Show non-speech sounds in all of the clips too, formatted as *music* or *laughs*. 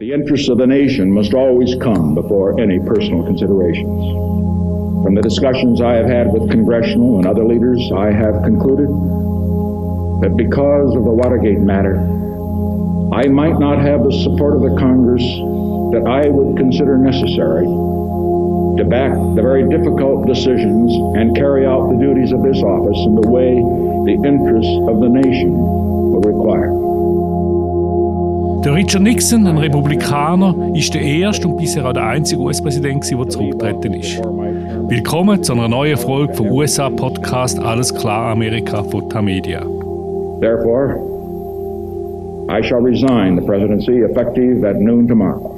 The interests of the nation must always come before any personal considerations. From the discussions I have had with congressional and other leaders, I have concluded that because of the Watergate matter, I might not have the support of the Congress that I would consider necessary to back the very difficult decisions and carry out the duties of this office in the way the interests of the nation will require. Der Richard Nixon, ein Republikaner, ist der erste und bisher auch der einzige US-Präsident, der zurückgetreten ist. Willkommen zu einer neuen Folge vom USA-Podcast Alles klar Amerika von Tamedia. Therefore, I shall resign the presidency effective at noon tomorrow.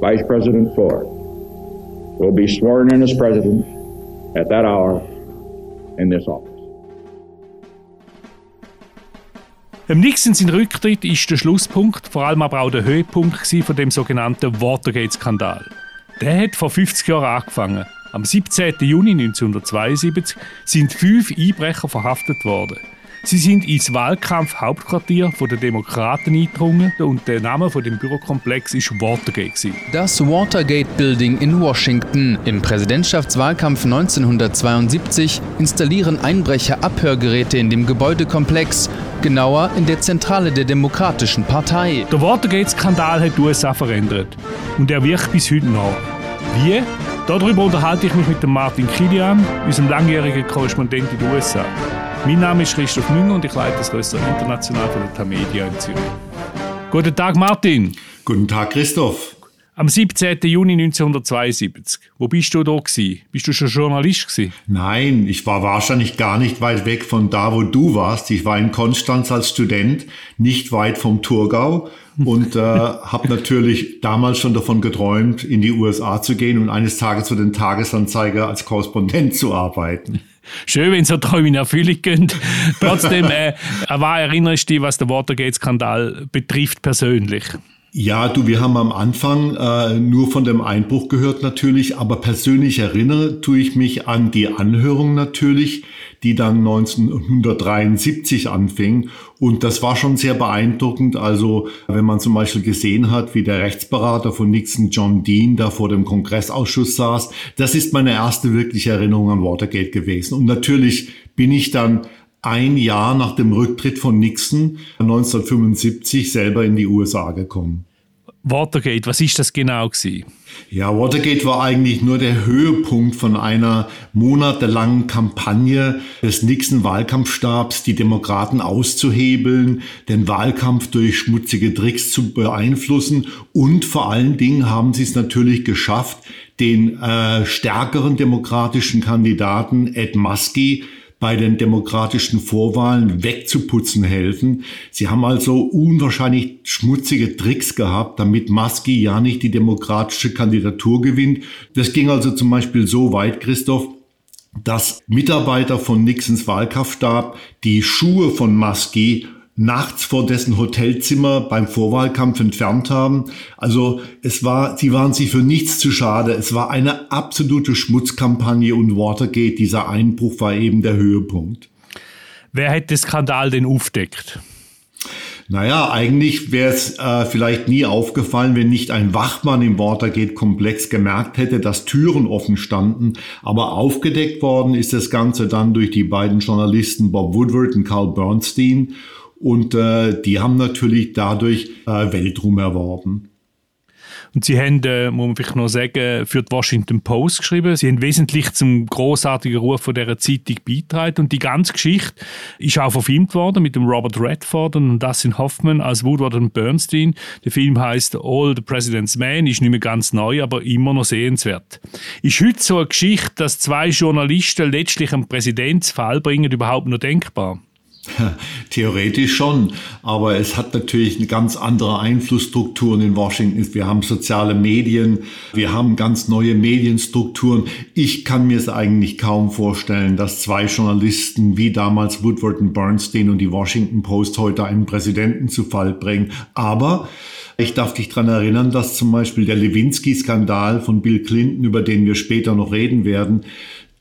Vice President Ford will be sworn in as president at that hour in this office. Im Nixon sein Rücktritt ist der Schlusspunkt, vor allem aber auch der Höhepunkt von dem sogenannten Watergate-Skandal. Der hat vor 50 Jahren angefangen. Am 17. Juni 1972 sind fünf Einbrecher verhaftet worden. Sie sind ins Wahlkampfhauptquartier der Demokraten eingedrungen und der Name von dem Bürokomplex ist Watergate. Das Watergate Building in Washington. Im Präsidentschaftswahlkampf 1972 installieren Einbrecher Abhörgeräte in dem Gebäudekomplex, genauer in der Zentrale der Demokratischen Partei. Der Watergate-Skandal hat die USA verändert und er wirkt bis heute noch. Wie? Darüber unterhalte ich mich mit dem Martin Kilian, unserem langjährigen Korrespondent in den USA. Mein Name ist Christoph Münger und ich leite das Röster International von der Tamedia in Zürich. Guten Tag, Martin. Guten Tag, Christoph. Am 17. Juni 1972. Wo bist du da gewesen? Bist du schon Journalist gewesen? Nein, ich war wahrscheinlich gar nicht weit weg von da, wo du warst. Ich war in Konstanz als Student, nicht weit vom Thurgau und äh, *laughs* habe natürlich damals schon davon geträumt, in die USA zu gehen und eines Tages für den Tagesanzeiger als Korrespondent zu arbeiten. Schön, wenn so Träume in Erfüllung gehen. Trotzdem, äh, war erinnerst du dich, was der Watergate-Skandal betrifft persönlich? Ja, du, wir haben am Anfang äh, nur von dem Einbruch gehört natürlich, aber persönlich erinnere tue ich mich an die Anhörung natürlich, die dann 1973 anfing. Und das war schon sehr beeindruckend. Also wenn man zum Beispiel gesehen hat, wie der Rechtsberater von Nixon, John Dean, da vor dem Kongressausschuss saß, das ist meine erste wirkliche Erinnerung an Watergate gewesen. Und natürlich bin ich dann ein Jahr nach dem Rücktritt von Nixon 1975 selber in die USA gekommen. Watergate, was ist das genau gewesen? Ja, Watergate war eigentlich nur der Höhepunkt von einer monatelangen Kampagne des Nixon-Wahlkampfstabs, die Demokraten auszuhebeln, den Wahlkampf durch schmutzige Tricks zu beeinflussen und vor allen Dingen haben sie es natürlich geschafft, den äh, stärkeren demokratischen Kandidaten Ed Muskie bei den demokratischen Vorwahlen wegzuputzen helfen. Sie haben also unwahrscheinlich schmutzige Tricks gehabt, damit Maski ja nicht die demokratische Kandidatur gewinnt. Das ging also zum Beispiel so weit, Christoph, dass Mitarbeiter von Nixons Wahlkampfstab die Schuhe von Maski nachts vor dessen Hotelzimmer beim Vorwahlkampf entfernt haben. Also es war, sie waren sich für nichts zu schade. Es war eine absolute Schmutzkampagne und Watergate, dieser Einbruch war eben der Höhepunkt. Wer hat den Skandal denn aufdeckt? Naja, eigentlich wäre es äh, vielleicht nie aufgefallen, wenn nicht ein Wachmann im Watergate-Komplex gemerkt hätte, dass Türen offen standen. Aber aufgedeckt worden ist das Ganze dann durch die beiden Journalisten Bob Woodward und Carl Bernstein. Und äh, die haben natürlich dadurch äh, Weltruhm erworben. Und sie haben, äh, muss man vielleicht noch sagen, für die Washington Post geschrieben. Sie haben wesentlich zum großartigen Ruf von dieser Zeitung beigetragen. Und die ganze Geschichte ist auch verfilmt worden mit dem Robert Redford und Dustin Hoffman als Woodward und Bernstein. Der Film heißt All the President's Man, ist nicht mehr ganz neu, aber immer noch sehenswert. Ist heute so eine Geschichte, dass zwei Journalisten letztlich einen Präsidentsfall bringen, überhaupt noch denkbar? *laughs* Theoretisch schon, aber es hat natürlich eine ganz andere Einflussstrukturen in Washington. Wir haben soziale Medien, wir haben ganz neue Medienstrukturen. Ich kann mir es eigentlich kaum vorstellen, dass zwei Journalisten wie damals Woodward und Bernstein und die Washington Post heute einen Präsidenten zu Fall bringen. Aber ich darf dich daran erinnern, dass zum Beispiel der Lewinsky-Skandal von Bill Clinton, über den wir später noch reden werden,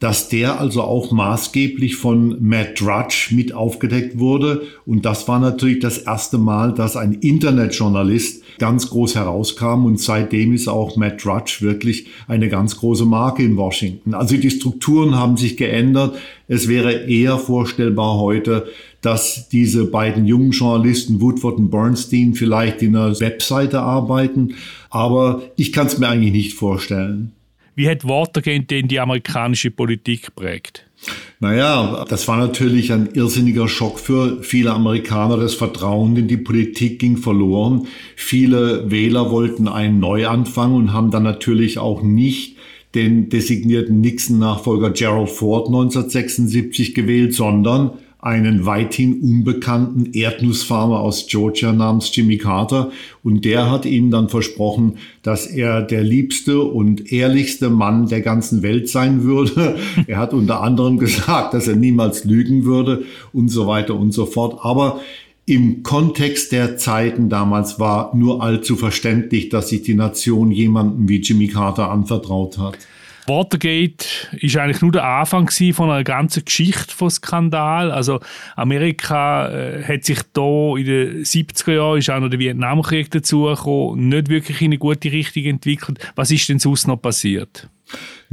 dass der also auch maßgeblich von Matt Drudge mit aufgedeckt wurde. Und das war natürlich das erste Mal, dass ein Internetjournalist ganz groß herauskam. Und seitdem ist auch Matt Drudge wirklich eine ganz große Marke in Washington. Also die Strukturen haben sich geändert. Es wäre eher vorstellbar heute, dass diese beiden jungen Journalisten Woodward und Bernstein vielleicht in einer Webseite arbeiten. Aber ich kann es mir eigentlich nicht vorstellen. Wie hat Watergate denn die amerikanische Politik geprägt? Naja, das war natürlich ein irrsinniger Schock für viele Amerikaner. Das Vertrauen in die Politik ging verloren. Viele Wähler wollten einen Neuanfang und haben dann natürlich auch nicht den designierten Nixon-Nachfolger Gerald Ford 1976 gewählt, sondern einen weithin unbekannten Erdnussfarmer aus Georgia namens Jimmy Carter. Und der hat ihnen dann versprochen, dass er der liebste und ehrlichste Mann der ganzen Welt sein würde. *laughs* er hat unter anderem gesagt, dass er niemals lügen würde und so weiter und so fort. Aber im Kontext der Zeiten damals war nur allzu verständlich, dass sich die Nation jemandem wie Jimmy Carter anvertraut hat. Watergate ist eigentlich nur der Anfang von einer ganzen Geschichte von Skandal. Also Amerika äh, hat sich da in den 70er Jahren ist auch noch der Vietnamkrieg dazugekommen, nicht wirklich in eine gute Richtung entwickelt. Was ist denn sonst noch passiert?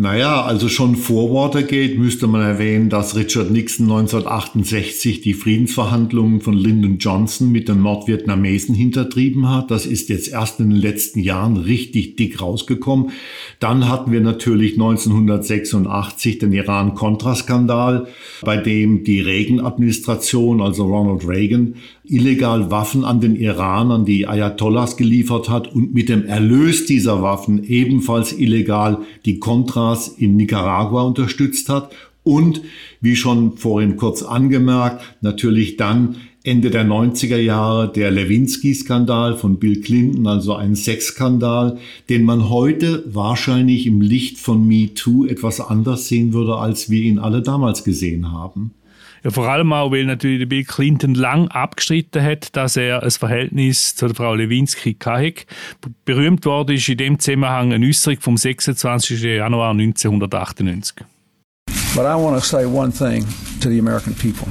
Naja, also schon vor Watergate müsste man erwähnen, dass Richard Nixon 1968 die Friedensverhandlungen von Lyndon Johnson mit den Nordvietnamesen hintertrieben hat. Das ist jetzt erst in den letzten Jahren richtig dick rausgekommen. Dann hatten wir natürlich 1986 den Iran-Contra-Skandal, bei dem die Reagan-Administration, also Ronald Reagan, illegal Waffen an den Iran, an die Ayatollahs geliefert hat und mit dem Erlös dieser Waffen ebenfalls illegal die Contras in Nicaragua unterstützt hat und, wie schon vorhin kurz angemerkt, natürlich dann Ende der 90er Jahre der Lewinsky-Skandal von Bill Clinton, also ein Sexskandal, den man heute wahrscheinlich im Licht von MeToo etwas anders sehen würde, als wir ihn alle damals gesehen haben. Ja, vor allem auch, weil natürlich Bill Clinton lang abgestritten hat, dass er ein Verhältnis zu der Frau Lewinsky hatte. Berühmt worden ist in dem Zusammenhang eine Äußerung vom 26. Januar 1998. But I want to say one thing to the American people.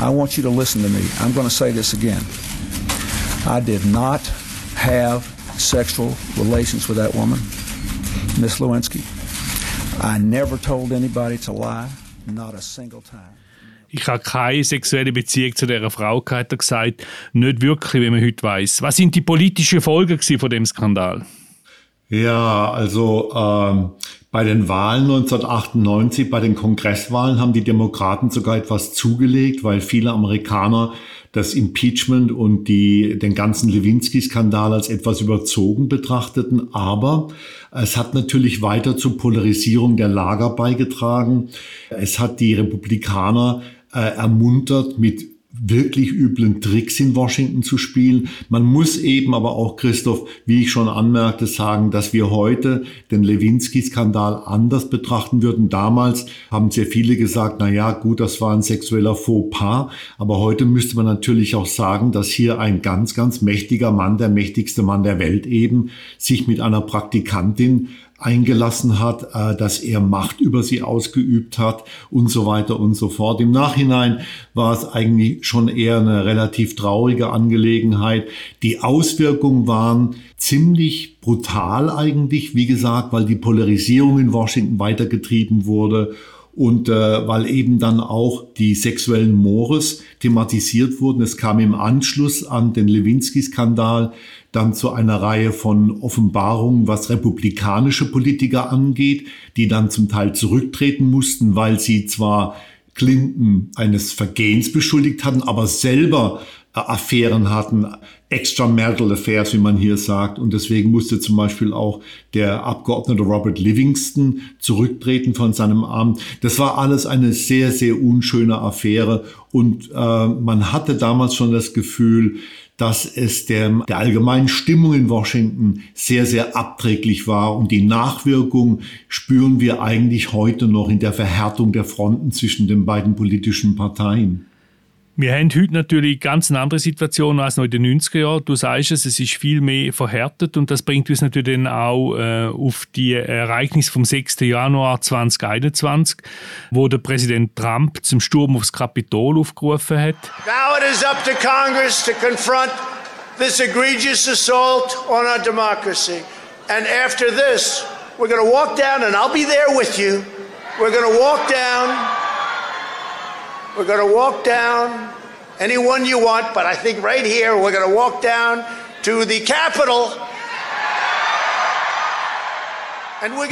I want you to listen to me. I'm going to say this again. I did not have sexual relations with that woman, Miss Lewinsky. I never told anybody to lie, not a single time ich habe keine sexuelle Beziehung zu dieser Frau, hat er gesagt. Nicht wirklich, wie man heute weiß. Was sind die politischen Folgen von dem Skandal? Ja, also ähm, bei den Wahlen 1998, bei den Kongresswahlen haben die Demokraten sogar etwas zugelegt, weil viele Amerikaner das Impeachment und die, den ganzen Lewinsky-Skandal als etwas überzogen betrachteten. Aber es hat natürlich weiter zur Polarisierung der Lager beigetragen. Es hat die Republikaner äh, ermuntert, mit wirklich üblen Tricks in Washington zu spielen. Man muss eben aber auch, Christoph, wie ich schon anmerkte, sagen, dass wir heute den Lewinsky-Skandal anders betrachten würden. Damals haben sehr viele gesagt, na ja, gut, das war ein sexueller Fauxpas. Aber heute müsste man natürlich auch sagen, dass hier ein ganz, ganz mächtiger Mann, der mächtigste Mann der Welt eben, sich mit einer Praktikantin eingelassen hat, äh, dass er Macht über sie ausgeübt hat und so weiter und so fort. Im Nachhinein war es eigentlich schon eher eine relativ traurige Angelegenheit. Die Auswirkungen waren ziemlich brutal eigentlich, wie gesagt, weil die Polarisierung in Washington weitergetrieben wurde und äh, weil eben dann auch die sexuellen Mores thematisiert wurden. Es kam im Anschluss an den Lewinsky-Skandal dann zu einer Reihe von Offenbarungen, was republikanische Politiker angeht, die dann zum Teil zurücktreten mussten, weil sie zwar Clinton eines Vergehens beschuldigt hatten, aber selber Affären hatten, extramarital affairs, wie man hier sagt. Und deswegen musste zum Beispiel auch der Abgeordnete Robert Livingston zurücktreten von seinem Amt. Das war alles eine sehr, sehr unschöne Affäre. Und äh, man hatte damals schon das Gefühl, dass es der, der allgemeinen Stimmung in Washington sehr, sehr abträglich war. Und die Nachwirkung spüren wir eigentlich heute noch in der Verhärtung der Fronten zwischen den beiden politischen Parteien. Wir haben heute natürlich ganz eine andere Situation als noch in den 90er Jahren. Du sagst es, es ist viel mehr verhärtet und das bringt uns natürlich dann auch äh, auf die Ereignisse vom 6. Januar 2021, wo der Präsident Trump zum Sturm aufs Kapitol aufgerufen hat. Now it is up to Congress to confront this egregious assault on our democracy. And after this, we're going to walk down, and I'll be there with you. We're going to walk down We're going to walk down anyone you want, but I think right here we're going to walk down to the Capitol.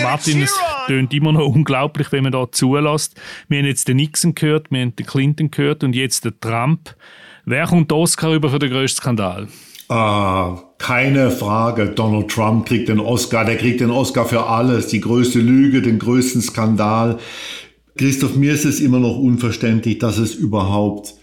Martin, es tönt immer noch unglaublich, wenn man da zulässt. Wir haben jetzt den Nixon gehört, wir haben den Clinton gehört und jetzt den Trump. Wer kommt Oscar über für den größten Skandal? Ah, keine Frage. Donald Trump kriegt den Oscar. Der kriegt den Oscar für alles. Die größte Lüge, den größten Skandal. Christoph, mir ist es immer noch unverständlich, dass es überhaupt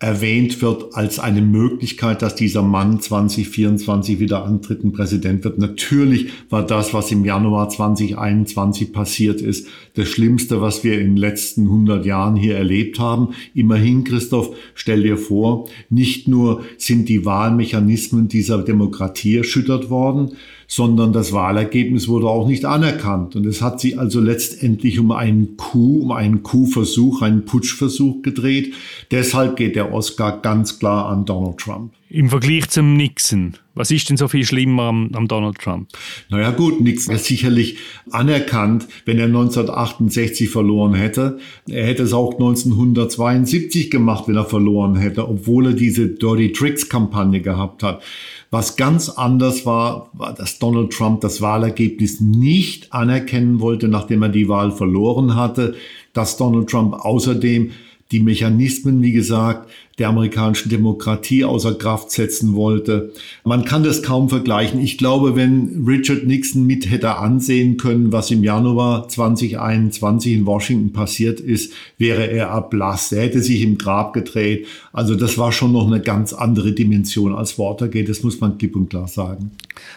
erwähnt wird als eine Möglichkeit, dass dieser Mann 2024 wieder antritt und Präsident wird. Natürlich war das, was im Januar 2021 passiert ist, das Schlimmste, was wir in den letzten 100 Jahren hier erlebt haben. Immerhin, Christoph, stell dir vor, nicht nur sind die Wahlmechanismen dieser Demokratie erschüttert worden, sondern das Wahlergebnis wurde auch nicht anerkannt. Und es hat sich also letztendlich um einen Coup, um einen Coup-Versuch, einen Putschversuch gedreht. Deshalb geht der Oscar ganz klar an Donald Trump. Im Vergleich zum Nixon, was ist denn so viel schlimmer am, am Donald Trump? Naja gut, Nixon ist sicherlich anerkannt, wenn er 1968 verloren hätte. Er hätte es auch 1972 gemacht, wenn er verloren hätte, obwohl er diese Dirty Tricks Kampagne gehabt hat. Was ganz anders war, war, dass Donald Trump das Wahlergebnis nicht anerkennen wollte, nachdem er die Wahl verloren hatte, dass Donald Trump außerdem die Mechanismen, wie gesagt, der amerikanischen Demokratie außer Kraft setzen wollte. Man kann das kaum vergleichen. Ich glaube, wenn Richard Nixon mit hätte ansehen können, was im Januar 2021 in Washington passiert ist, wäre er erblasst. Er hätte sich im Grab gedreht. Also das war schon noch eine ganz andere Dimension als Watergate. Das muss man klipp und klar sagen.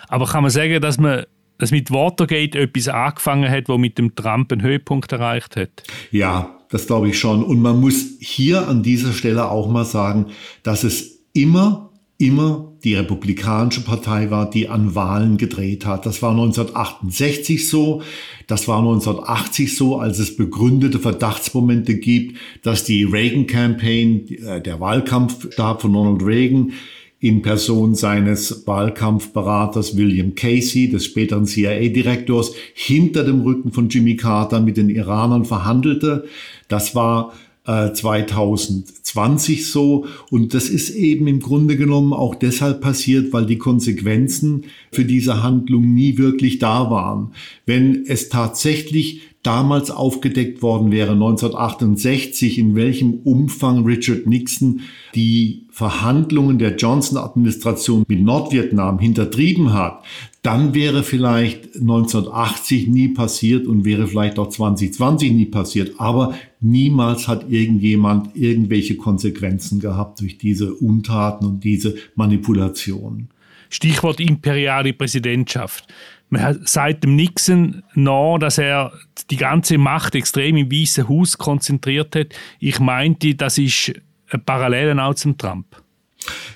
Aber kann man sagen, dass man dass mit Watergate etwas angefangen hat, wo mit dem Trump einen Höhepunkt erreicht hat? Ja, das glaube ich schon. Und man muss hier an dieser Stelle auch mal sagen, dass es immer, immer die Republikanische Partei war, die an Wahlen gedreht hat. Das war 1968 so, das war 1980 so, als es begründete Verdachtsmomente gibt, dass die Reagan-Campaign, äh, der Wahlkampfstab von Ronald Reagan, in Person seines Wahlkampfberaters William Casey, des späteren CIA-Direktors, hinter dem Rücken von Jimmy Carter mit den Iranern verhandelte. Das war 2020 äh, so. Und das ist eben im Grunde genommen auch deshalb passiert, weil die Konsequenzen für diese Handlung nie wirklich da waren. Wenn es tatsächlich damals aufgedeckt worden wäre, 1968, in welchem Umfang Richard Nixon die Verhandlungen der Johnson-Administration mit Nordvietnam hintertrieben hat, dann wäre vielleicht 1980 nie passiert und wäre vielleicht auch 2020 nie passiert. Aber niemals hat irgendjemand irgendwelche Konsequenzen gehabt durch diese Untaten und diese Manipulationen. Stichwort imperiale Präsidentschaft. Man seit dem Nixon nach, dass er die ganze Macht extrem im Weißen Haus konzentriert hat. Ich meinte, das ist eine Parallele auch zum Trump.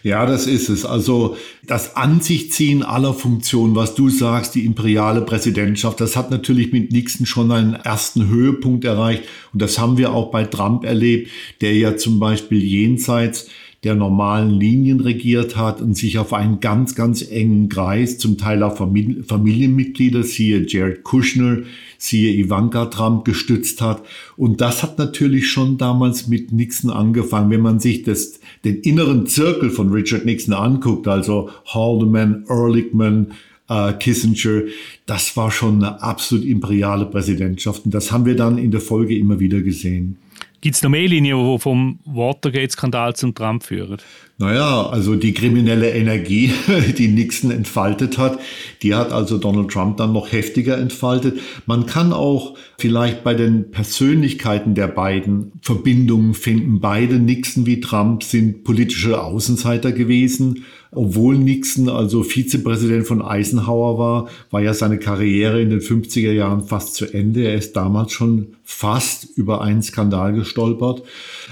Ja, das ist es. Also das An sich ziehen aller Funktionen, was du sagst, die imperiale Präsidentschaft, das hat natürlich mit Nixon schon einen ersten Höhepunkt erreicht. Und das haben wir auch bei Trump erlebt, der ja zum Beispiel jenseits der normalen Linien regiert hat und sich auf einen ganz, ganz engen Kreis, zum Teil auch Familienmitglieder, siehe Jared Kushner, siehe Ivanka Trump gestützt hat. Und das hat natürlich schon damals mit Nixon angefangen. Wenn man sich das, den inneren Zirkel von Richard Nixon anguckt, also Haldeman, Ehrlichman, äh, Kissinger, das war schon eine absolut imperiale Präsidentschaft. Und das haben wir dann in der Folge immer wieder gesehen. Gibt es noch mehr Linien, die vom Watergate-Skandal zum Trump führen? Naja, also die kriminelle Energie, *laughs* die Nixon entfaltet hat, die hat also Donald Trump dann noch heftiger entfaltet. Man kann auch vielleicht bei den Persönlichkeiten der beiden Verbindungen finden. Beide, Nixon wie Trump, sind politische Außenseiter gewesen. Obwohl Nixon also Vizepräsident von Eisenhower war, war ja seine Karriere in den 50er Jahren fast zu Ende. Er ist damals schon fast über einen Skandal gestolpert.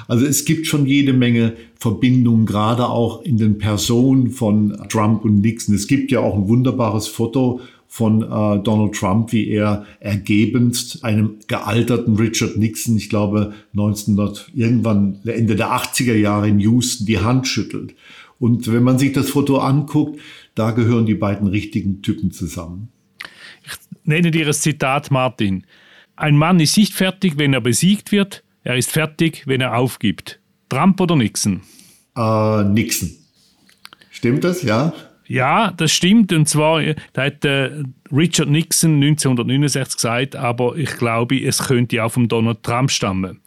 Also es gibt schon jede Menge Verbindungen, gerade auch in den Personen von Trump und Nixon. Es gibt ja auch ein wunderbares Foto von äh, Donald Trump, wie er ergebenst einem gealterten Richard Nixon, ich glaube 1900, irgendwann Ende der 80er Jahre in Houston, die Hand schüttelt. Und wenn man sich das Foto anguckt, da gehören die beiden richtigen Typen zusammen. Ich nenne dir das Zitat, Martin. Ein Mann ist nicht fertig, wenn er besiegt wird, er ist fertig, wenn er aufgibt. Trump oder Nixon? Äh, Nixon. Stimmt das, ja? Ja, das stimmt. Und zwar, da hat äh, Richard Nixon 1969 gesagt, aber ich glaube, es könnte auch vom Donald Trump stammen.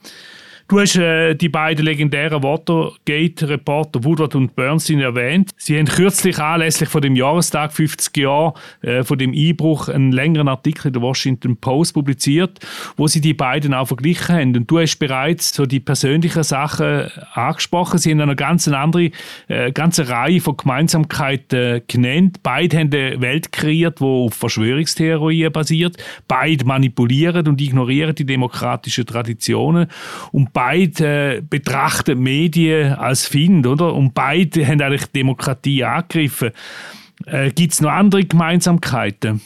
Du hast äh, die beiden legendären Watergate-Reporter Woodward und Bernstein erwähnt. Sie haben kürzlich anlässlich von dem Jahrestag 50 Jahre äh, von dem Einbruch einen längeren Artikel in der Washington Post publiziert, wo sie die beiden auch verglichen haben. Und du hast bereits so die persönlichen Sachen angesprochen. Sie haben eine ganz andere, äh, ganze Reihe von Gemeinsamkeiten äh, genannt. Beide haben eine Welt kreiert, die auf Verschwörungstheorien basiert. Beide manipulieren und ignorieren die demokratischen Traditionen. Und beide betrachten Medien als Find, oder? Und beide haben eigentlich Demokratie angegriffen. Äh, Gibt es noch andere Gemeinsamkeiten?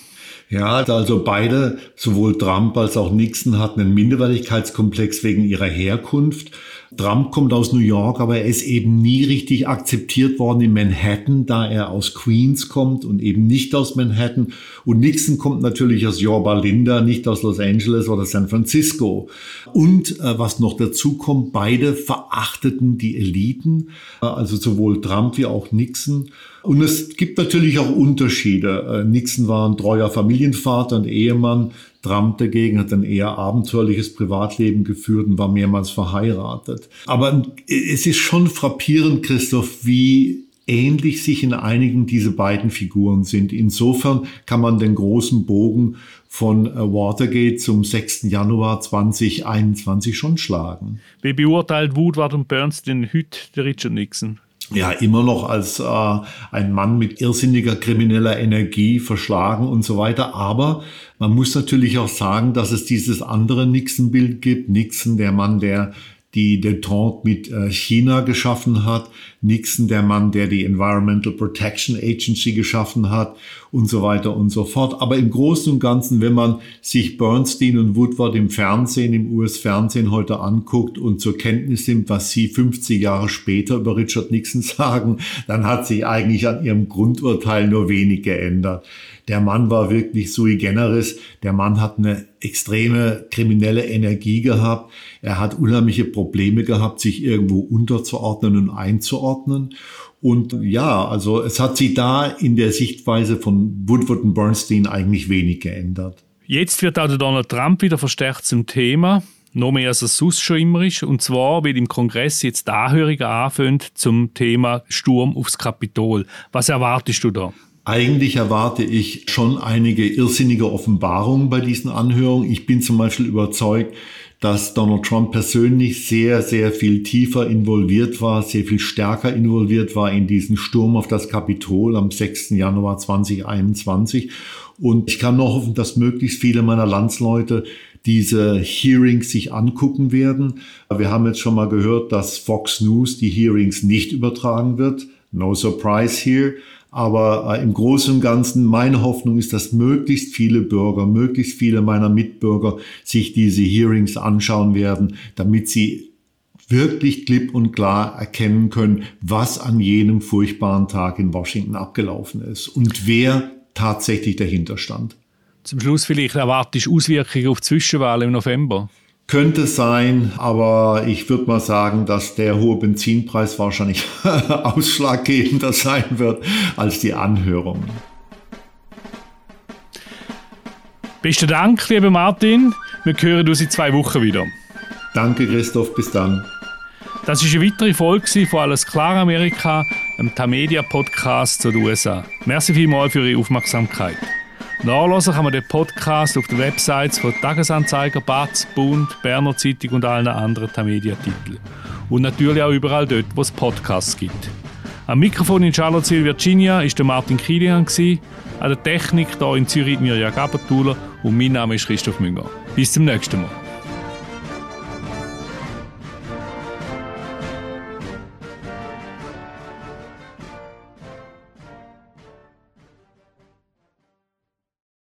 Ja, also beide, sowohl Trump als auch Nixon, hatten einen Minderwertigkeitskomplex wegen ihrer Herkunft. Trump kommt aus New York, aber er ist eben nie richtig akzeptiert worden in Manhattan, da er aus Queens kommt und eben nicht aus Manhattan. Und Nixon kommt natürlich aus Yorba Linda, nicht aus Los Angeles oder San Francisco. Und äh, was noch dazu kommt, beide verachteten die Eliten, äh, also sowohl Trump wie auch Nixon. Und es gibt natürlich auch Unterschiede. Äh, Nixon war ein treuer Familienvater und Ehemann. Trump dagegen hat ein eher abenteuerliches Privatleben geführt und war mehrmals verheiratet. Aber es ist schon frappierend, Christoph, wie ähnlich sich in einigen diese beiden Figuren sind. Insofern kann man den großen Bogen von äh, Watergate zum 6. Januar 2021 schon schlagen. Wie beurteilt Woodward und Bernstein heute der Richard Nixon? Ja immer noch als äh, ein Mann mit irrsinniger krimineller Energie verschlagen und so weiter. Aber man muss natürlich auch sagen, dass es dieses andere Nixon-Bild gibt. Nixon, der Mann, der die Detente mit äh, China geschaffen hat, Nixon, der Mann, der die Environmental Protection Agency geschaffen hat und so weiter und so fort. Aber im Großen und Ganzen, wenn man sich Bernstein und Woodward im Fernsehen, im US-Fernsehen heute anguckt und zur Kenntnis nimmt, was sie 50 Jahre später über Richard Nixon *laughs* sagen, dann hat sich eigentlich an ihrem Grundurteil nur wenig geändert. Der Mann war wirklich sui generis. Der Mann hat eine extreme kriminelle Energie gehabt. Er hat unheimliche Probleme gehabt, sich irgendwo unterzuordnen und einzuordnen. Und ja, also es hat sich da in der Sichtweise von Woodward und Bernstein eigentlich wenig geändert. Jetzt wird auch der Donald Trump wieder verstärkt zum Thema noch mehr als es sonst schon immer ist. Und zwar, weil im Kongress jetzt Anhörungen anfängt zum Thema Sturm aufs Kapitol. Was erwartest du da? Eigentlich erwarte ich schon einige irrsinnige Offenbarungen bei diesen Anhörungen. Ich bin zum Beispiel überzeugt, dass Donald Trump persönlich sehr, sehr viel tiefer involviert war, sehr viel stärker involviert war in diesen Sturm auf das Kapitol am 6. Januar 2021. Und ich kann nur hoffen, dass möglichst viele meiner Landsleute diese Hearings sich angucken werden. Wir haben jetzt schon mal gehört, dass Fox News die Hearings nicht übertragen wird. No surprise here. Aber äh, im Großen und Ganzen, meine Hoffnung ist, dass möglichst viele Bürger, möglichst viele meiner Mitbürger sich diese Hearings anschauen werden, damit sie wirklich klipp und klar erkennen können, was an jenem furchtbaren Tag in Washington abgelaufen ist und wer tatsächlich dahinter stand. Zum Schluss vielleicht erwartest du Auswirkungen auf die Zwischenwahl im November? Könnte sein, aber ich würde mal sagen, dass der hohe Benzinpreis wahrscheinlich *laughs* ausschlaggebender sein wird als die Anhörung. Besten Dank, lieber Martin. Wir hören uns in zwei Wochen wieder. Danke, Christoph. Bis dann. Das ist eine weitere Folge von Alles klar Amerika, einem Tamedia-Podcast zu den USA. Merci vielmals für Ihre Aufmerksamkeit. Nachlesen kann man den Podcast auf den Websites von Tagesanzeiger, Batz, Bund, Berner Zeitung und allen anderen Tamedia-Titeln. Und natürlich auch überall dort, wo es Podcasts gibt. Am Mikrofon in Charlottesville, Virginia, ist der Martin Kilian. An der Technik hier in Zürich Mirja Gabatuller und mein Name ist Christoph Münger. Bis zum nächsten Mal.